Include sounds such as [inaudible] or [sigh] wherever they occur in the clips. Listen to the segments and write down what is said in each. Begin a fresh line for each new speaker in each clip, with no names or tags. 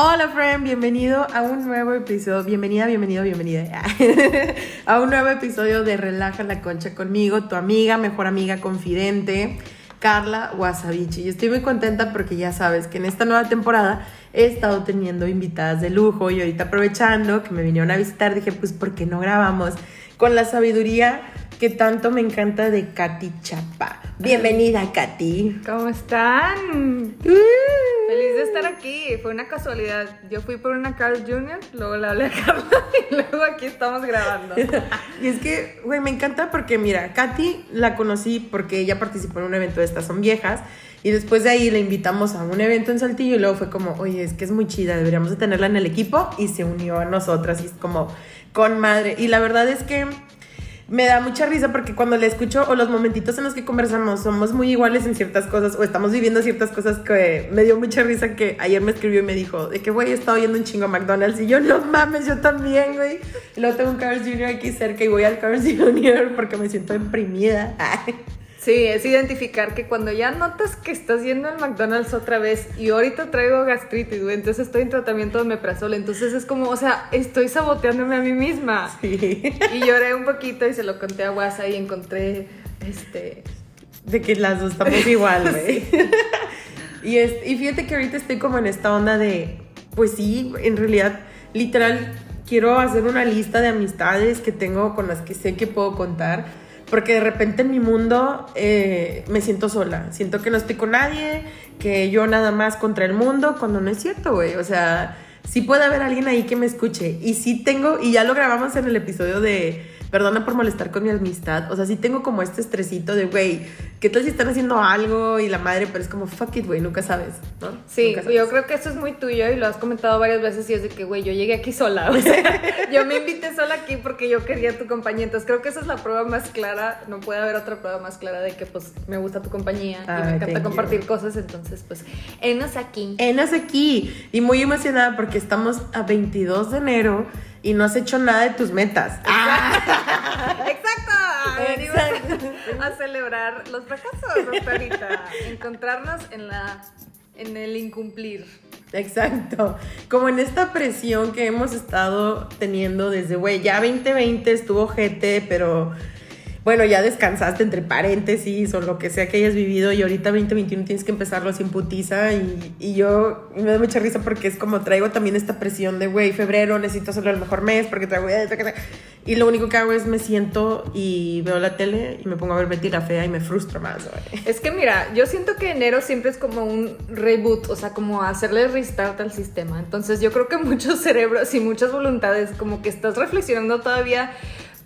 Hola, friend, bienvenido a un nuevo episodio. Bienvenida, bienvenido, bienvenida. [laughs] a un nuevo episodio de Relaja la Concha conmigo, tu amiga, mejor amiga, confidente, Carla Wasabichi. Y estoy muy contenta porque ya sabes que en esta nueva temporada he estado teniendo invitadas de lujo y ahorita aprovechando que me vinieron a visitar, dije, pues, ¿por qué no grabamos con la sabiduría que tanto me encanta de Katy Chapa? Bienvenida, Katy.
¿Cómo están? Feliz de estar aquí. Fue una casualidad. Yo fui por una Carl Jr., luego le hablé a Carla [laughs] y luego aquí estamos grabando. [laughs]
y es que, güey, me encanta porque, mira, Katy la conocí porque ella participó en un evento de Estas Son Viejas. Y después de ahí le invitamos a un evento en Saltillo y luego fue como, oye, es que es muy chida, deberíamos de tenerla en el equipo y se unió a nosotras y es como con madre. Y la verdad es que me da mucha risa porque cuando le escucho o los momentitos en los que conversamos somos muy iguales en ciertas cosas o estamos viviendo ciertas cosas que me dio mucha risa que ayer me escribió y me dijo de que güey he estado yendo un chingo a McDonald's y yo no mames yo también güey y luego tengo un Cars Jr. aquí cerca y voy al Cars Jr. porque me siento imprimida [laughs]
Sí, es identificar que cuando ya notas que estás yendo al McDonald's otra vez y ahorita traigo gastritis, güey, entonces estoy en tratamiento de meprazol, entonces es como, o sea, estoy saboteándome a mí misma. Sí. [laughs] Y lloré un poquito y se lo conté a WhatsApp y encontré, este...
De que las dos estamos igual, [laughs] güey. y, es, y fíjate que ahorita estoy como en esta onda de, pues sí, en realidad, literal, quiero hacer una lista de amistades que tengo con las que sé que puedo contar porque de repente en mi mundo eh, me siento sola. Siento que no estoy con nadie, que yo nada más contra el mundo, cuando no es cierto, güey. O sea, sí puede haber alguien ahí que me escuche. Y sí tengo, y ya lo grabamos en el episodio de perdona por molestar con mi amistad. O sea, sí tengo como este estresito de, güey, ¿qué tal si están haciendo algo y la madre, pero es como, fuck it, güey, nunca sabes, ¿no?
Sí, yo creo que eso es muy tuyo y lo has comentado varias veces y es de que, güey, yo llegué aquí sola. O sea, [laughs] yo me invité sola aquí porque yo quería tu compañía. Entonces creo que esa es la prueba más clara. No puede haber otra prueba más clara de que, pues, me gusta tu compañía y me encanta compartir cosas. Entonces, pues, enos aquí.
Enos aquí. Y muy emocionada porque estamos a 22 de enero y no has hecho nada de tus metas.
Exacto. [laughs] A celebrar los fracasos ahorita. Encontrarnos en la en el incumplir.
Exacto. Como en esta presión que hemos estado teniendo desde, güey, ya 2020 estuvo GT, pero bueno, ya descansaste entre paréntesis o lo que sea que hayas vivido y ahorita 2021 tienes que empezarlo sin putiza y, y yo me da mucha risa porque es como traigo también esta presión de, güey, febrero necesito hacerlo el mejor mes porque traigo... Y lo único que hago es me siento y veo la tele y me pongo a ver Betty la Fea y me frustro más, güey.
Es que mira, yo siento que enero siempre es como un reboot, o sea, como hacerle restart al sistema. Entonces yo creo que [laughs] muchos cerebros y muchas voluntades como que estás reflexionando todavía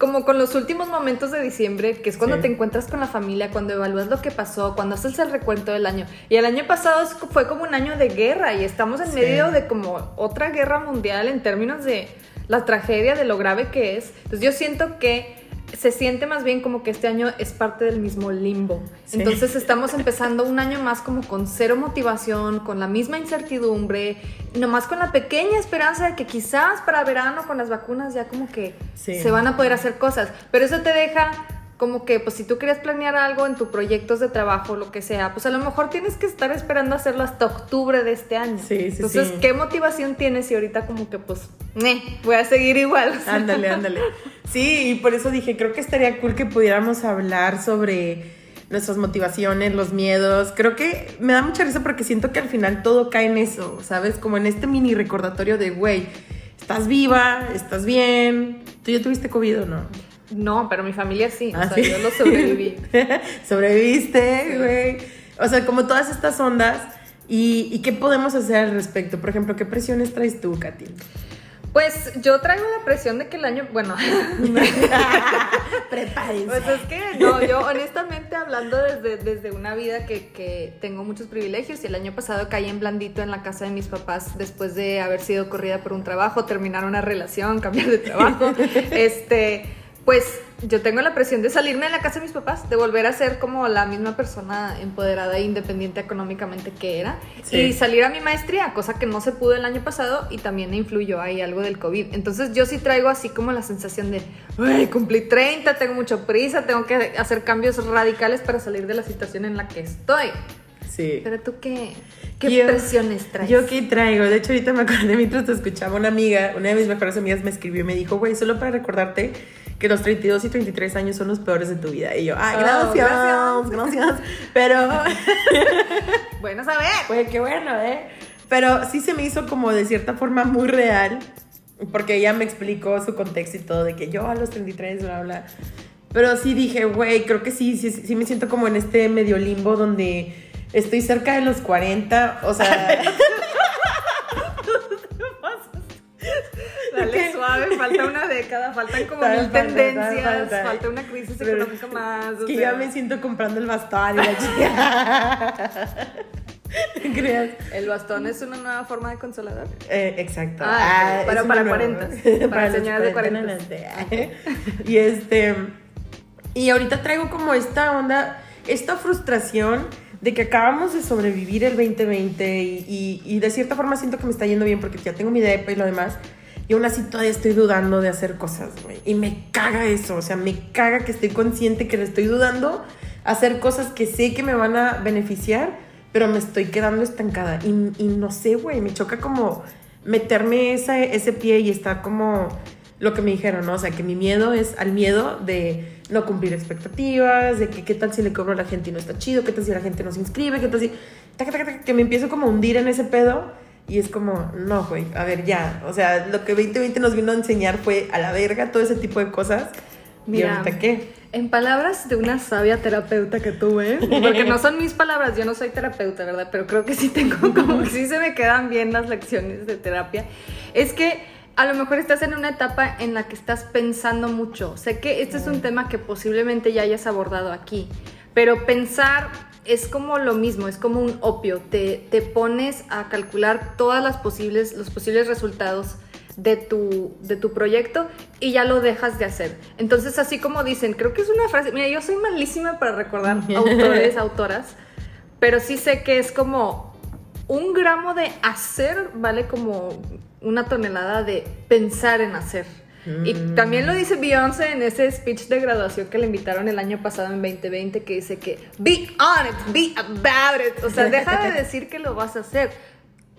como con los últimos momentos de diciembre, que es cuando te encuentras con la familia, cuando evalúas lo que pasó, cuando haces el recuento del año. Y el año pasado fue como un año de guerra y estamos en medio de como otra guerra mundial en términos de la tragedia, de lo grave que es. Entonces yo siento que se siente más bien como que este año es parte del mismo limbo. Entonces estamos empezando un año más como con cero motivación, con la misma incertidumbre, nomás con la pequeña esperanza de que quizás para verano con las vacunas ya como que se van a poder hacer cosas. Pero eso te deja como que, pues si tú quieres planear algo en tus proyectos de trabajo, lo que sea, pues a lo mejor tienes que estar esperando hacerlo hasta octubre de este año. Sí, sí, Entonces, ¿qué motivación tienes si ahorita como que, pues, voy a seguir igual? [laughs]
Ándale, ándale. Sí, y por eso dije, creo que estaría cool que pudiéramos hablar sobre nuestras motivaciones, los miedos. Creo que me da mucha risa porque siento que al final todo cae en eso, ¿sabes? Como en este mini recordatorio de, güey, estás viva, estás bien. ¿Tú ya tuviste COVID o no?
No, pero mi familia sí. o ah, sea, yo lo sobreviví. [laughs]
Sobreviviste, güey. O sea, como todas estas ondas. ¿Y, qué podemos hacer al respecto? Por ejemplo, ¿qué presiones traes tú, Katy?
Pues yo traigo la presión de que el año, bueno, [laughs] [laughs]
prepárense.
Pues es que no, yo honestamente hablando desde, desde una vida que, que, tengo muchos privilegios y el año pasado caí en blandito en la casa de mis papás después de haber sido corrida por un trabajo, terminar una relación, cambiar de trabajo, este pues yo tengo la presión de salirme de la casa de mis papás, de volver a ser como la misma persona empoderada e independiente económicamente que era y salir a mi maestría, cosa que no se pudo el año pasado y también influyó ahí algo del COVID. Entonces yo sí traigo así como la sensación de, Uy, cumplí 30, tengo mucha prisa, tengo que hacer cambios radicales para salir de la situación en la que estoy.
Sí.
Pero tú qué, qué
Yo-
presiones traes.
Yo qué traigo. De hecho, ahorita me acordé mientras te escuchaba una amiga, una de mis mejores amigas me escribió y me dijo, güey, solo para recordarte que los 32 y 33 años son los peores de tu vida. Y yo, ay,
Oh,
gracias,
gracias.
gracias. Pero, [laughs]
Bueno, saber.
güey, qué bueno, ¿eh? Pero sí se me hizo como de cierta forma muy real, porque ella me explicó su contexto y todo, de que yo a los 33, bla, bla. Pero sí dije, güey, creo que sí, sí, sí me siento como en este medio limbo donde estoy cerca de los 40, o sea... [laughs]
falta una década, faltan como mil
falta,
tendencias,
falta.
falta una crisis
Pero
económica más. O
que
sea,
ya me siento comprando el bastón y la [laughs] chica. [laughs] ¿Te creas?
El bastón es una nueva forma de consolador.
Eh, exacto.
Ah, ok. Para- para
una nueva-
40s, para
los
señoras de
40 en adelante. Y este. Y ahorita traigo como esta onda, esta frustración de que acabamos de sobrevivir el 2020 y, y- y de cierta forma siento que me está yendo bien porque ya tengo mi depa y lo demás. Y aún así todavía estoy dudando de hacer cosas, güey. Y me caga eso, o sea, me caga que estoy consciente que le estoy dudando hacer cosas que sé que me van a beneficiar, pero me estoy quedando estancada. Y, y no sé, güey, me choca como meterme esa, ese pie y estar como lo que me dijeron, ¿no? O sea, que mi miedo es al miedo de no cumplir expectativas, de que qué tal si le cobro a la gente y no está chido, qué tal si la gente no se inscribe, qué tal si... que me empiezo como a hundir en ese pedo y es como, no, güey, a ver, ya. O sea, lo que 2020 nos vino a enseñar fue a la verga todo ese tipo de cosas. ¿Y
Mira,
ahorita qué?
En palabras de una sabia terapeuta que tuve, porque no son mis palabras, yo no soy terapeuta, ¿verdad? Pero creo que sí tengo como que sí se me quedan bien las lecciones de terapia. Es que a lo mejor estás en una etapa en la que estás pensando mucho. Sé que este es un tema que posiblemente ya hayas abordado aquí, pero pensar es como lo mismo, es como un opio. Te, te pones a calcular todas las posibles, los posibles resultados de tu, de tu proyecto y ya lo dejas de hacer. Entonces, así como dicen, creo que es una frase, mira, yo soy malísima para recordar [laughs] autores, autoras, pero sí sé que es como un gramo de hacer vale como una tonelada de pensar en hacer. Y también lo dice Beyoncé en ese speech de graduación que le invitaron el año pasado en 2020 que dice que be on it, be about it. O sea, deja de decir que lo vas a hacer.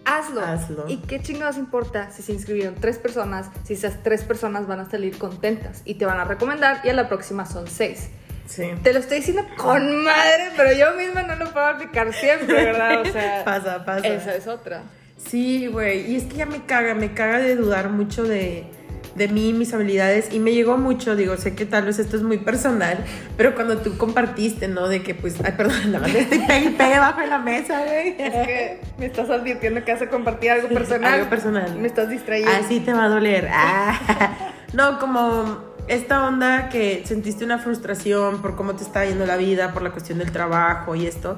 Hazlo.
Hazlo.
¿Y qué chingados importa si se inscribieron tres personas, si esas tres personas van a salir contentas y te van a recomendar y a la próxima son seis?
Sí.
Te lo estoy diciendo con madre, pero yo misma no lo puedo aplicar siempre, ¿verdad? O sea, [laughs]
Pasa, pasa.
esa es otra.
Sí, güey. Y es que ya me caga, me caga de dudar mucho de, de mí, mis habilidades. Y me llegó mucho, digo, sé que tal vez esto es muy personal, pero cuando tú compartiste, ¿no? De que, pues, ay, perdón, [laughs] nada más estoy pegue y pegue bajo la mesa, güey.
Es que me estás advirtiendo que vas a compartir algo personal.
Algo personal.
Me estás distrayendo.
Así te va a doler. Ah. [laughs] No, como esta onda que sentiste una frustración por cómo te está yendo la vida, por la cuestión del trabajo y esto.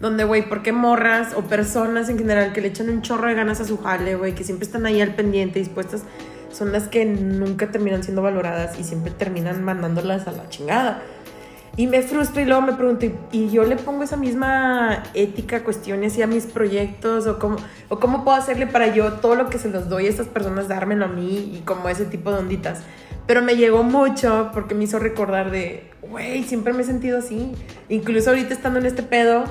Donde, güey, ¿por qué morras o personas en general que le echan un chorro de ganas a su jale, güey, que siempre están ahí al pendiente, dispuestas, son las que nunca terminan siendo valoradas y siempre terminan mandándolas a la chingada? Y me frustra y luego me pregunto, ¿y- ¿y yo le pongo esa misma ética, cuestiones y a mis proyectos? ¿O cómo, ¿O cómo puedo hacerle para yo todo lo que se los doy a estas personas, dármelo a mí y como ese tipo de onditas? Pero me llegó mucho porque me hizo recordar de, güey, siempre me he sentido así. Incluso ahorita estando en este pedo,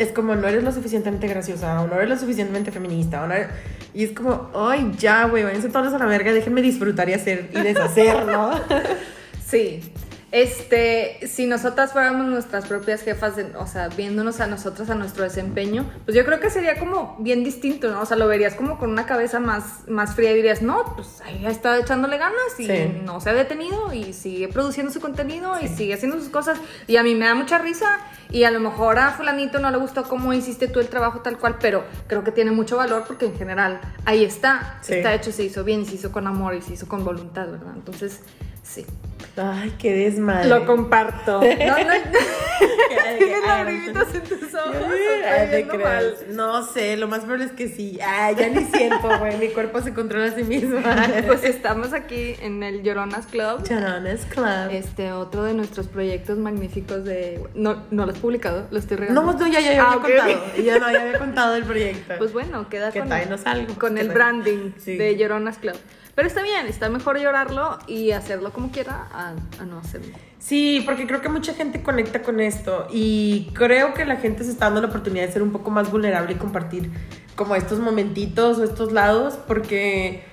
es como no eres lo suficientemente graciosa o no eres lo suficientemente feminista o no eres- y es como ay ya güey váyanse todos a la verga déjenme disfrutar y hacer y deshacer no [laughs]
Sí. Este, si nosotras fuéramos nuestras propias jefas, de- o sea, viéndonos a nosotras, a nuestro desempeño, pues yo creo que sería como bien distinto, ¿no? O sea, lo verías como con una cabeza más, más fría y dirías, no, pues ahí está echándole ganas y
Sí.
no se ha detenido y sigue produciendo su contenido y sigue haciendo sus cosas. Y a mí me da mucha risa y a lo mejor a fulanito no le gustó cómo hiciste tú el trabajo tal cual, pero creo que tiene mucho valor porque en general ahí está,
Sí.
está hecho, se hizo bien, se hizo con amor y se hizo con voluntad, ¿verdad? Entonces, sí.
Ay qué desmadre
Lo comparto. [laughs] No, no, [laughs] tienes lagrimitas en tus ojos.
Ay, te
mal.
No sé, lo más probable es que sí. Ay, ya ni siento, güey. Mi cuerpo se controla a sí mismo. [laughs]
Pues estamos aquí en el Lloronas Club.
Charones Club.
Este, otro de nuestros proyectos magníficos de... No, no lo has publicado, lo estoy regalando.
No, no, ya, ya, ya
Ah,
había contado. Ya no, ya había contado el proyecto.
Pues bueno, queda
Que
con,
algo.
el branding
Sí.
de Lloronas Club. Pero está bien, está mejor llorarlo y hacerlo como quiera a, a no hacerlo.
Sí, porque creo que mucha gente conecta con esto y creo que la gente se está dando la oportunidad de ser un poco más vulnerable y compartir como estos momentitos o estos lados porque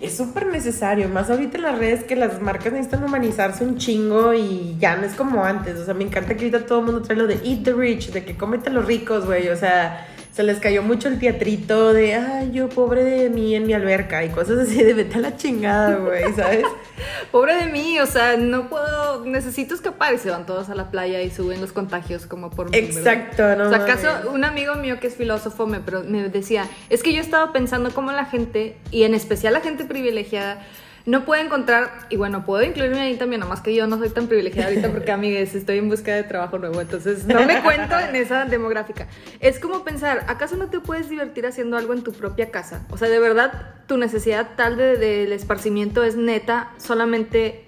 es súper necesario, más ahorita en las redes que las marcas necesitan humanizarse un chingo y ya no es como antes, o sea, me encanta que ahorita todo el mundo trae lo de eat the rich, de que cómete los ricos, güey, o sea, se les cayó mucho el teatrito de, ay, yo pobre de mí en mi alberca y cosas así de vete a la chingada, güey, ¿sabes? [laughs]
pobre de mí, o sea, no puedo, necesito escapar y se van todos a la playa y suben los contagios como por mí.
Exacto, ¿no?
O sea, acaso un amigo mío que es filósofo me, me decía, es que yo estaba pensando cómo la gente, y en especial la gente privilegiada, no puedo encontrar, y bueno, puedo incluirme ahí también, nada más que yo no soy tan privilegiada ahorita porque, [laughs] amigues, estoy en busca de trabajo nuevo, entonces no me cuento en esa demográfica. Es como pensar, ¿acaso no te puedes divertir haciendo algo en tu propia casa? O sea, de verdad, tu necesidad tal del de, esparcimiento es neta solamente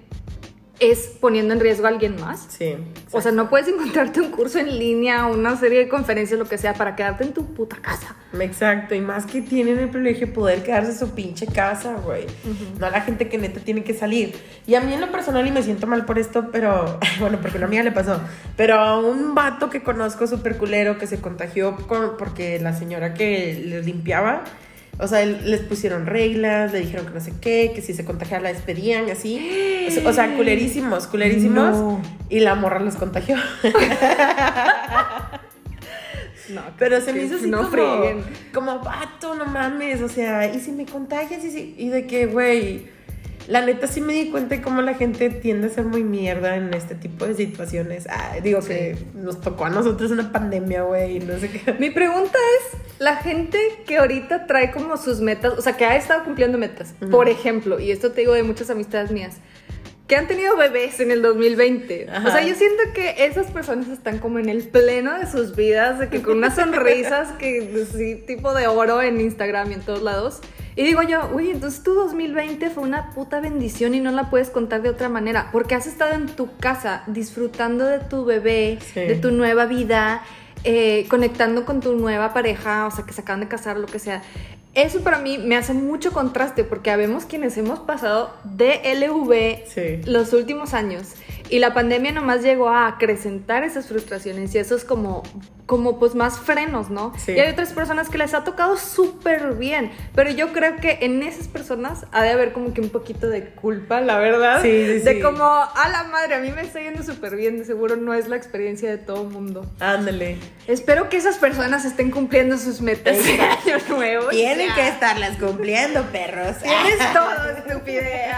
es poniendo en riesgo a alguien más.
Sí.
O sea, no puedes encontrarte un curso en línea, una serie de conferencias, lo que sea, para quedarte en tu puta casa.
Exacto, y más que tienen el privilegio de poder quedarse en su pinche casa, güey. No la gente que neta tiene que salir. Y a mí en lo personal, y me siento mal por esto, pero, [laughs] bueno, porque a una amiga le pasó, pero a un vato que conozco súper culero que se contagió porque la señora que le limpiaba o sea, les pusieron reglas, le dijeron que no sé qué, que si se contagiaba la despedían, así. O sea, culerísimos, culerísimos. Y la morra los contagió. no, [laughs] pero se me hizo así no como, como, vato, no mames. O sea, y si me contagias, y, si, y de que, güey la neta sí me di cuenta de cómo la gente tiende a ser muy mierda en este tipo de situaciones. digo que nos tocó a nosotros una pandemia, güey, no sé qué.
Mi pregunta es, la gente que ahorita trae como sus metas, o sea, que ha estado cumpliendo metas, por ejemplo, y esto te digo de muchas amistades mías, que han tenido bebés en el 2020. O sea, yo siento que esas personas están como en el pleno de sus vidas, de que con unas sonrisas que sí, tipo de oro en Instagram y en todos lados. Y digo yo, uy, entonces tu 2020 fue una puta bendición y no la puedes contar de otra manera, porque has estado en tu casa disfrutando de tu bebé, de tu nueva vida, eh, conectando con tu nueva pareja, o sea, que se acaban de casar, lo que sea. Eso para mí me hace mucho contraste porque habemos quienes hemos pasado de LV los últimos años y la pandemia nomás llegó a acrecentar esas frustraciones y eso es como, como pues más frenos, ¿no? Y hay otras personas que les ha tocado súper bien, pero yo creo que en esas personas ha de haber como que un poquito de culpa, la verdad.
Sí,
de como, a la madre, a mí me está yendo súper bien, de seguro no es la experiencia de todo mundo.
Ándale.
Espero que esas personas estén cumpliendo sus metas de año nuevo.
Tienen que estarlas cumpliendo, perros.
Tienes todo, estupidez.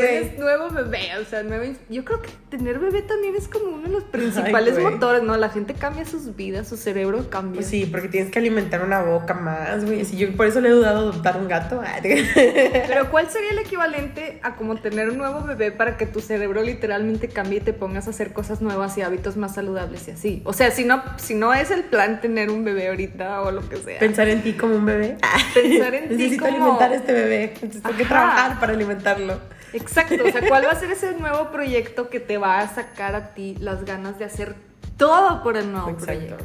Tienes nuevo bebé, o sea, nuevo... Yo creo que tener bebé también es como uno de los principales motores, ¿no? La gente cambia sus vidas, su cerebro cambia.
Pues sí, porque tienes que alimentar una boca más, güey. Así yo por eso le he dudado adoptar un gato.
Pero [laughs] ¿cuál sería el equivalente a como tener un nuevo bebé para que tu cerebro literalmente cambie y te pongas a hacer cosas nuevas y hábitos más saludables y así? O sea, si no, si no es el plan tener un bebé ahorita o lo que sea.
Pensar en ti como un bebé.
Pensar en [laughs]
ti Necesito alimentar a este bebé. Necesito que trabajar para alimentarlo.
Exacto, o sea, ¿cuál va a ser ese nuevo proyecto que te va a sacar a ti las ganas de hacer todo por el nuevo proyecto?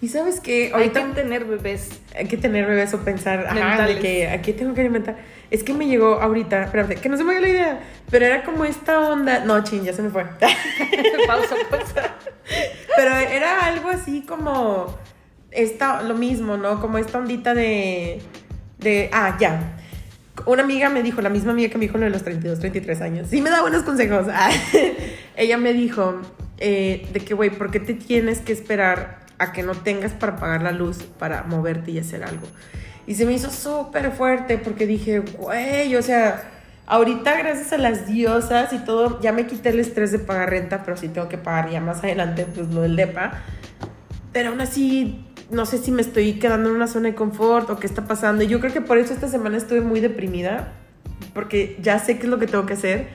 Y sabes que
ahorita hay que tener bebés.
Hay que tener bebés o pensar, ajá, de que aquí tengo que alimentar. Es que me llegó ahorita, espérate, que no se me dio la idea, pero era como esta onda. No, ching, ya se me fue. [laughs]
pausa, pausa.
Pero era algo así como esta, lo mismo, ¿no? Como esta ondita de. de. Ah, ya una amiga me dijo, la misma amiga que me dijo lo de los 32, 33 años, sí me da buenos consejos. [laughs] Ella me dijo eh, de que, güey, ¿por qué te tienes que esperar a que no tengas para pagar la luz para moverte y hacer algo? Y se me hizo súper fuerte porque dije, güey, o sea, ahorita gracias a las diosas y todo, ya me quité el estrés de pagar renta, pero sí tengo que pagar ya más adelante, pues lo del DEPA. Pero aún así no sé si me estoy quedando en una zona de confort o qué está pasando. Y yo creo que por eso esta semana estuve muy deprimida, porque ya sé qué es lo que tengo que hacer,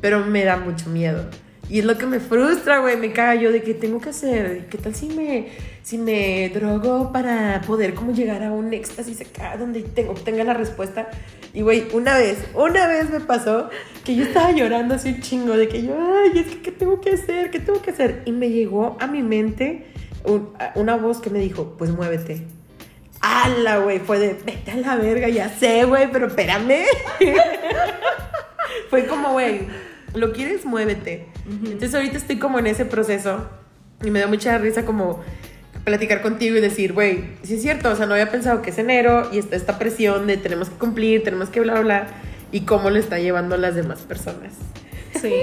pero me da mucho miedo. Y es lo que me frustra, güey, me callo de que tengo que hacer. ¿Qué tal si me, si me drogo para poder como llegar a un éxtasis acá donde tengo, tenga la respuesta? Y, güey, una vez, una vez me pasó que yo estaba llorando así un chingo de que yo, ay, que, ¿qué tengo que hacer? ¿Qué tengo que hacer? Y me llegó a mi mente una voz que me dijo, pues muévete. ala, güey, fue de, vete a la verga, ya sé, güey, pero espérame. [laughs] fue como, güey, lo quieres, muévete. Entonces ahorita estoy como en ese proceso y me da mucha risa como platicar contigo y decir, güey, sí es cierto, o sea, no había pensado que es enero y está esta presión de tenemos que cumplir, tenemos que bla, bla, y cómo lo está llevando las demás personas.
Sí,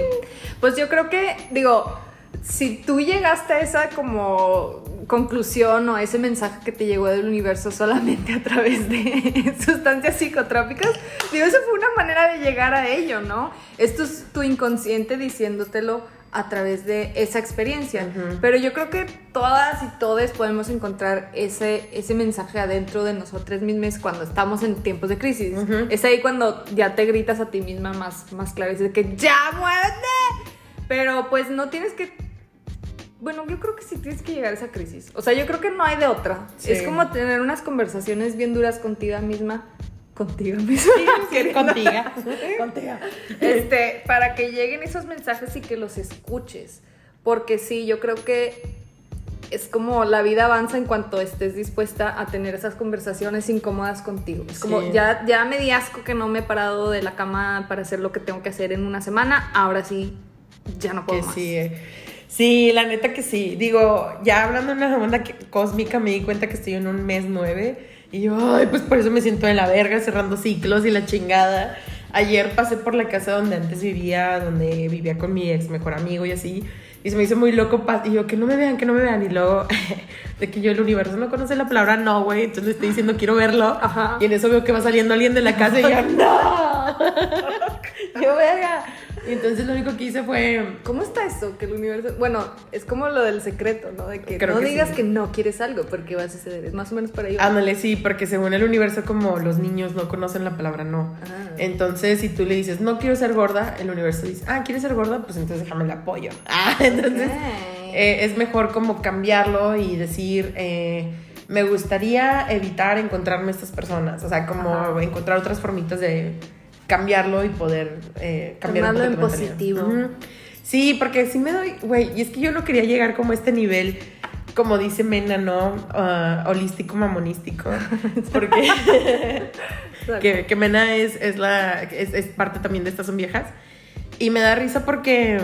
pues yo creo que, digo, si tú llegaste a esa como conclusión o a ese mensaje que te llegó del universo solamente a través de [laughs] sustancias psicotrópicas, digo, eso fue una manera de llegar a ello, ¿no? Esto es tu inconsciente diciéndotelo a través de esa experiencia. Pero yo creo que todas y todos podemos encontrar ese, ese mensaje adentro de nosotros mismos cuando estamos en tiempos de crisis. Es ahí cuando ya te gritas a ti misma más, más claro y dices que ya muévete. Pero pues no tienes que... Bueno, yo creo que sí tienes que llegar a esa crisis. O sea, yo creo que no hay de otra. Es como tener unas conversaciones bien duras contigo misma contigo mismo. [laughs]
contigo. [laughs] contigo.
Este, para que lleguen esos mensajes y que los escuches. Porque sí, yo creo que es como la vida avanza en cuanto estés dispuesta a tener esas conversaciones incómodas contigo. Es como ya, ya me di asco que no me he parado de la cama para hacer lo que tengo que hacer en una semana. Ahora sí, ya no puedo más.
Sí, eh. Sí, la neta que sí. Digo, ya hablando de una onda cósmica, me di cuenta que estoy en un mes nueve y yo, ay, pues por eso me siento de la verga, cerrando ciclos y la chingada. Ayer pasé por la casa donde antes vivía, donde vivía con mi ex mejor amigo y así. Y se me hizo muy loco. Y yo, que no me vean, que no me vean. Y luego, [laughs] de que yo el universo no conoce la palabra no, güey. Entonces le estoy diciendo, quiero verlo. Y en eso veo que va saliendo alguien de la casa y yo, no. [laughs] yo, verga. Y entonces lo único que hice fue...
¿Cómo está eso? Que el universo... Bueno, es como lo del secreto, ¿no? De que no digas que no quieres algo porque va a suceder. Es más o menos para ello.
Ándale, sí, porque según el universo como los niños no conocen la palabra no. Ah. Entonces, si tú le dices, no quiero ser gorda, el universo dice, ah, ¿quieres ser gorda? Pues entonces déjame el apoyo. [laughs] Ah, entonces eh, es mejor como cambiarlo y decir... Eh, me gustaría evitar encontrarme estas personas, o sea, como encontrar otras formitas de cambiarlo y poder eh, cambiarlo
en positivo.
Sí, porque sí me doy, güey, y es que yo no quería llegar como a este nivel, como dice Mena, ¿no? Uh, holístico mamonístico. [laughs] Porque que, Mena es, es la, es, es, parte también de estas son viejas. Y me da risa porque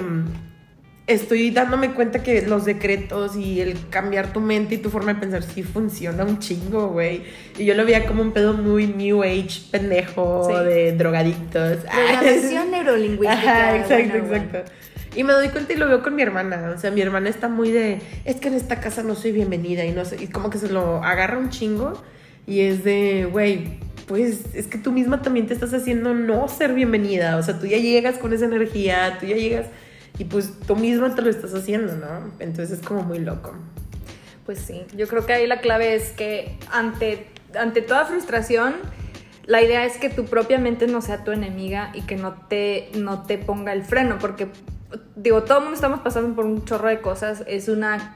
estoy dándome cuenta que los decretos y el cambiar tu mente y tu forma de pensar sí funciona un chingo, güey. Y yo lo veía como un pedo muy new age, pendejo, de drogadictos. [laughs]
Programación neurolingüística.
Ajá, exacto, exacto. Y me doy cuenta y lo veo con mi hermana. O sea, mi hermana está muy de, es que en esta casa no soy bienvenida y no sé, y como que se lo agarra un chingo y es de, güey, pues es que tú misma también te estás haciendo no ser bienvenida. O sea, tú ya llegas con esa energía, tú ya llegas y pues tú mismo te lo estás haciendo, ¿no? Entonces es como muy loco.
Pues sí, yo creo que ahí la clave es que ante, ante toda frustración, la idea es que tu propia mente no sea tu enemiga y que no te, no te ponga el freno, porque digo, todo el mundo estamos pasando por un chorro de cosas, es una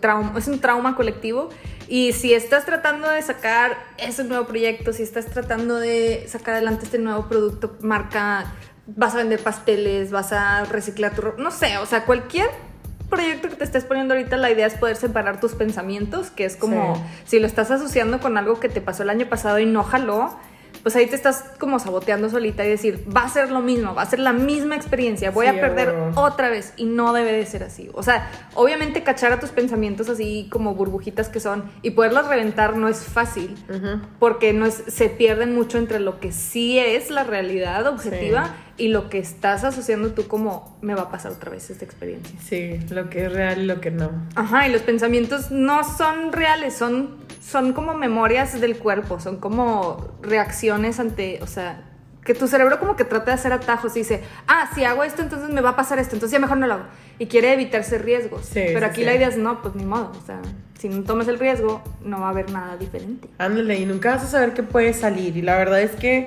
trauma, es un trauma colectivo y si estás tratando de sacar ese nuevo proyecto, si estás tratando de sacar adelante este nuevo producto, marca vas a vender pasteles, vas a reciclar tu ropa, no sé, o sea, cualquier proyecto que te estés poniendo ahorita, la idea es poder separar tus pensamientos, que es como si lo estás asociando con algo que te pasó el año pasado y no jaló, pues ahí te estás como saboteando solita y decir, va a ser lo mismo, va a ser la misma experiencia, voy a perder otra vez y no debe de ser así. O sea, obviamente cachar a tus pensamientos así como burbujitas que son y poderlas reventar no es fácil porque no es, se pierden mucho entre lo que sí es la realidad objetiva y lo que estás asociando tú como me va a pasar otra vez esta experiencia.
Sí, lo que es real y lo que no.
Ajá, y los pensamientos no son reales, son son como memorias del cuerpo, son como reacciones ante, o sea, que tu cerebro como que trata de hacer atajos y dice, ah, si hago esto, entonces me va a pasar esto, entonces ya mejor no lo hago. Y quiere evitarse riesgos. Pero aquí la idea es, no, pues ni modo, o sea, si no tomas el riesgo, no va a haber nada diferente.
Ándale, y nunca vas a saber qué puede salir. Y la verdad es que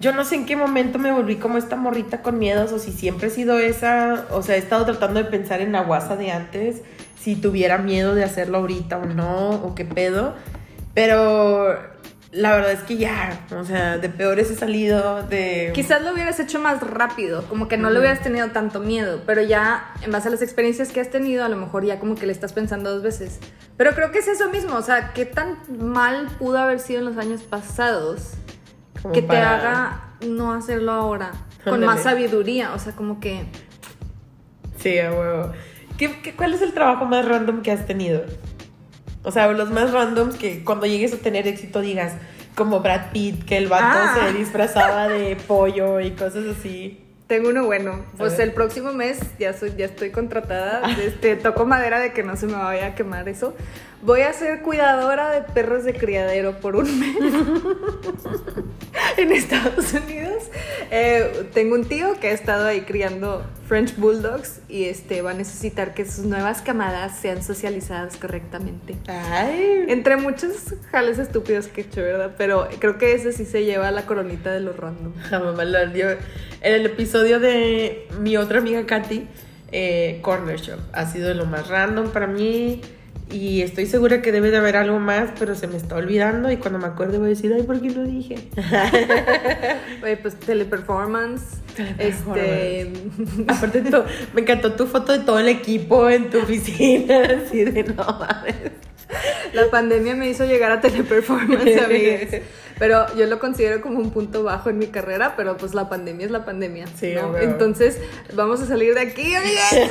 yo no sé en qué momento me volví como esta morrita con miedos, o si siempre he sido esa, o sea, he estado tratando de pensar en la guasa de antes si tuviera miedo de hacerlo ahorita o no, o qué pedo. Pero la verdad es que ya, o sea, de peores he salido, de...
Quizás lo hubieras hecho más rápido, como que no le hubieras tenido tanto miedo, pero ya en base a las experiencias que has tenido, a lo mejor ya como que le estás pensando dos veces. Pero creo que es eso mismo, o sea, qué tan mal pudo haber sido en los años pasados
como
que te haga no hacerlo ahora, con más sabiduría, o sea, como que...
Sí, a huevo. ¿Qué, qué, cuál es el trabajo más random que has tenido? O sea, los más randoms que cuando llegues a tener éxito digas, como Brad Pitt, que el vato
Ah.
se disfrazaba de pollo y cosas así.
Tengo uno bueno. Pues el próximo mes ya soy, ya estoy contratada. Este, toco madera de que no se me vaya a quemar eso. Voy a ser cuidadora de perros de criadero por un mes en Estados Unidos. Eh, tengo un tío que ha estado ahí criando French Bulldogs y este va a necesitar que sus nuevas camadas sean socializadas correctamente.
Ay.
Entre muchos jales estúpidos que he hecho, ¿verdad? Pero creo que ese sí se lleva la coronita de los random. [laughs]
La mamá lo dio. En el episodio de mi otra amiga Katy, eh, Corner Shop, ha sido lo más random para mí. Y estoy segura que debe de haber algo más, pero se me está olvidando. Y cuando me acuerde voy a decir, ay, ¿por qué no dije? [laughs]
Oye, pues teleperformance. Este. [laughs]
Aparte, tu- me encantó tu foto de todo el equipo en tu oficina. [laughs] Así de no mames.
La pandemia me hizo llegar a teleperformance, amigues. Pero yo lo considero como un punto bajo en mi carrera, pero pues la pandemia es la pandemia.
Sí,
¿no? Entonces, vamos a salir de aquí, amigues.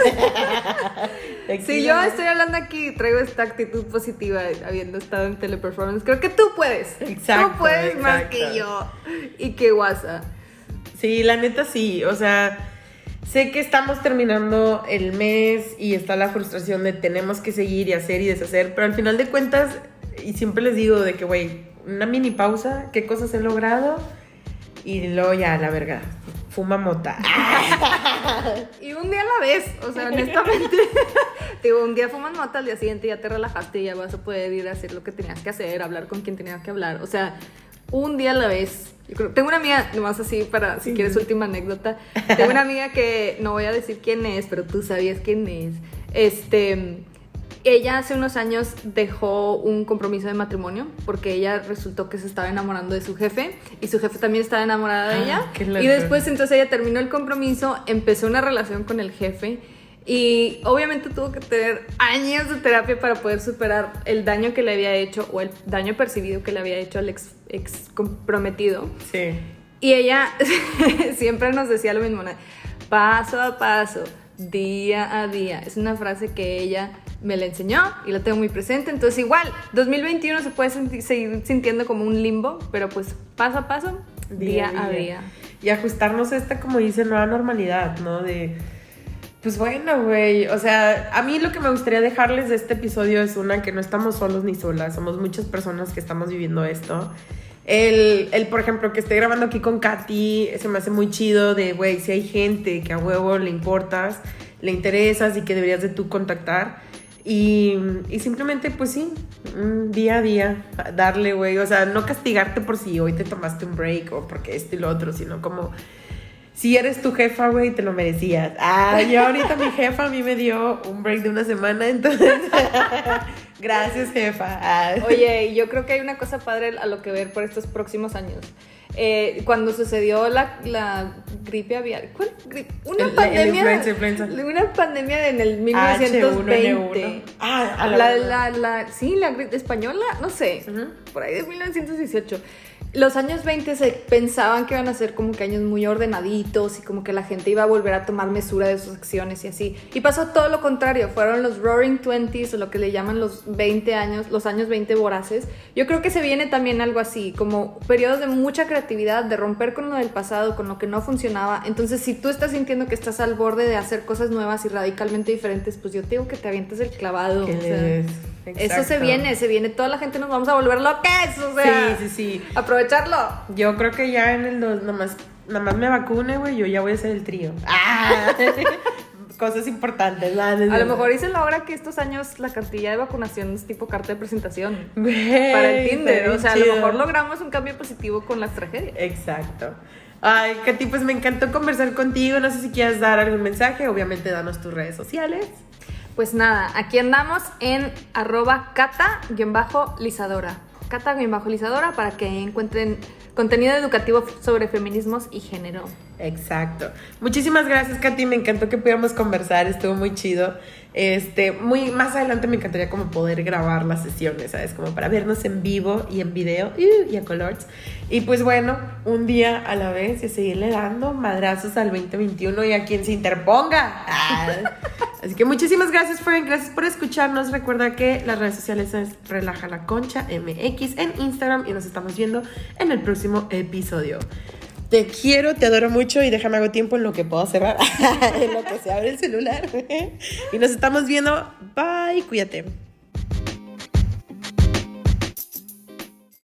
[laughs] Si [laughs] yo estoy hablando aquí, traigo esta actitud positiva habiendo estado en teleperformance, creo que tú puedes.
Exacto,
Tú puedes más que yo. Y que guasa.
Sí, la neta sí. O sea, sé que estamos terminando el mes y está la frustración de tenemos que seguir y hacer y deshacer, pero al final de cuentas, y siempre les digo de que, güey, una mini pausa, qué cosas he logrado y luego ya, la verga, fuma mota. [laughs]
Y un día a la vez, o sea, honestamente. [laughs] Digo, un día fumas mota, al día siguiente ya te relajaste y ya vas a poder ir a hacer lo que tenías que hacer, hablar con quien tenías que hablar. O sea, un día a la vez. Yo creo- tengo una amiga, nomás así para si quieres última anécdota. Tengo una amiga que no voy a decir quién es, pero tú sabías quién es. Este. Ella hace unos años dejó un compromiso de matrimonio porque ella resultó que se estaba enamorando de su jefe y su jefe también estaba enamorada de
Ah,
ella. Y después entonces ella terminó el compromiso, empezó una relación con el jefe y obviamente tuvo que tener años de terapia para poder superar el daño que le había hecho o el daño percibido que le había hecho al ex, ex comprometido.
Sí.
Y ella [laughs] siempre nos decía lo mismo, paso a paso, día a día. Es una frase que ella me la enseñó y la tengo muy presente. Entonces igual, 2021 se puede senti- seguir sintiendo como un limbo, pero pues paso a paso, día, a día.
Y ajustarnos a esta, como dice, nueva normalidad, ¿no? De, pues bueno, güey, o sea, a mí lo que me gustaría dejarles de este episodio es una, que no estamos solos ni solas, somos muchas personas que estamos viviendo esto. El, el, por ejemplo, que esté grabando aquí con Katy, se me hace muy chido de, güey, si hay gente que a huevo le importas, le interesas y que deberías de tú contactar. Y, simplemente, pues sí, mm, día a día, darle, güey. O sea, no castigarte por si hoy te tomaste un break o porque esto y lo otro, sino como si eres tu jefa, güey, te lo merecías. Ah, yo ahorita mi jefa a mí me dio un break de una semana, [laughs] entonces. Gracias, jefa. Ah.
Oye, yo creo que hay una cosa padre a lo que ver por estos próximos años. Eh, cuando sucedió la, la gripe aviar, ¿cuál gripe? Una
El- el
pandemia,
influenza, influenza.
una pandemia en el 1920.
H1N1. Ah, a
la,
la,
la, sí, la gripe española, no sé,
Ujú.
por ahí de 1918. Los años 20 se pensaban que iban a ser como que años muy ordenaditos y como que la gente iba a volver a tomar mesura de sus acciones y así. Y pasó todo lo contrario, fueron los Roaring Twenties o lo que le llaman los 20 años, los años 20 voraces. Yo creo que se viene también algo así, como periodos de mucha creatividad, de romper con lo del pasado, con lo que no funcionaba. Entonces, si tú estás sintiendo que estás al borde de hacer cosas nuevas y radicalmente diferentes, pues yo te digo que te avientes el clavado. O sea, eso se viene, se viene. Toda la gente nos vamos a volver locas, o sea.
Sí, sí, sí.
Aprovecharlo.
Yo creo que ya en el dos, nomás, nomás me vacune, güey, yo ya voy a hacer el trío. Ah, [laughs] cosas importantes. ¿no?
A lo mejor se logra que estos años la cartilla de vacunación es tipo carta de presentación
Güey,
para el Tinder. O sea, a lo mejor logramos un cambio positivo con las tragedias.
Exacto. Ay, Katy, pues me encantó conversar contigo. No sé si quieras dar algún mensaje. Obviamente, danos tus redes sociales.
Pues nada, aquí andamos en arroba cata-lisadora. Cata-lizadora para que encuentren contenido educativo sobre feminismos y género.
Exacto. Muchísimas gracias, Katy. Me encantó que pudiéramos conversar, estuvo muy chido. Este, muy más adelante me encantaría como poder grabar las sesiones, ¿sabes? Como para vernos en vivo y en video y a colores. Y pues bueno, un día a la vez y seguirle dando madrazos al 2021 y a quien se interponga. Ah. [laughs] Así que muchísimas gracias, Frank. Gracias por escucharnos. Recuerda que las redes sociales es Relaja la Concha MX en Instagram y nos estamos viendo en el próximo episodio. Te quiero, te adoro mucho y déjame hago tiempo en lo que puedo cerrar, [laughs] en lo que se abre el celular. [laughs] y nos estamos viendo. Bye, cuídate.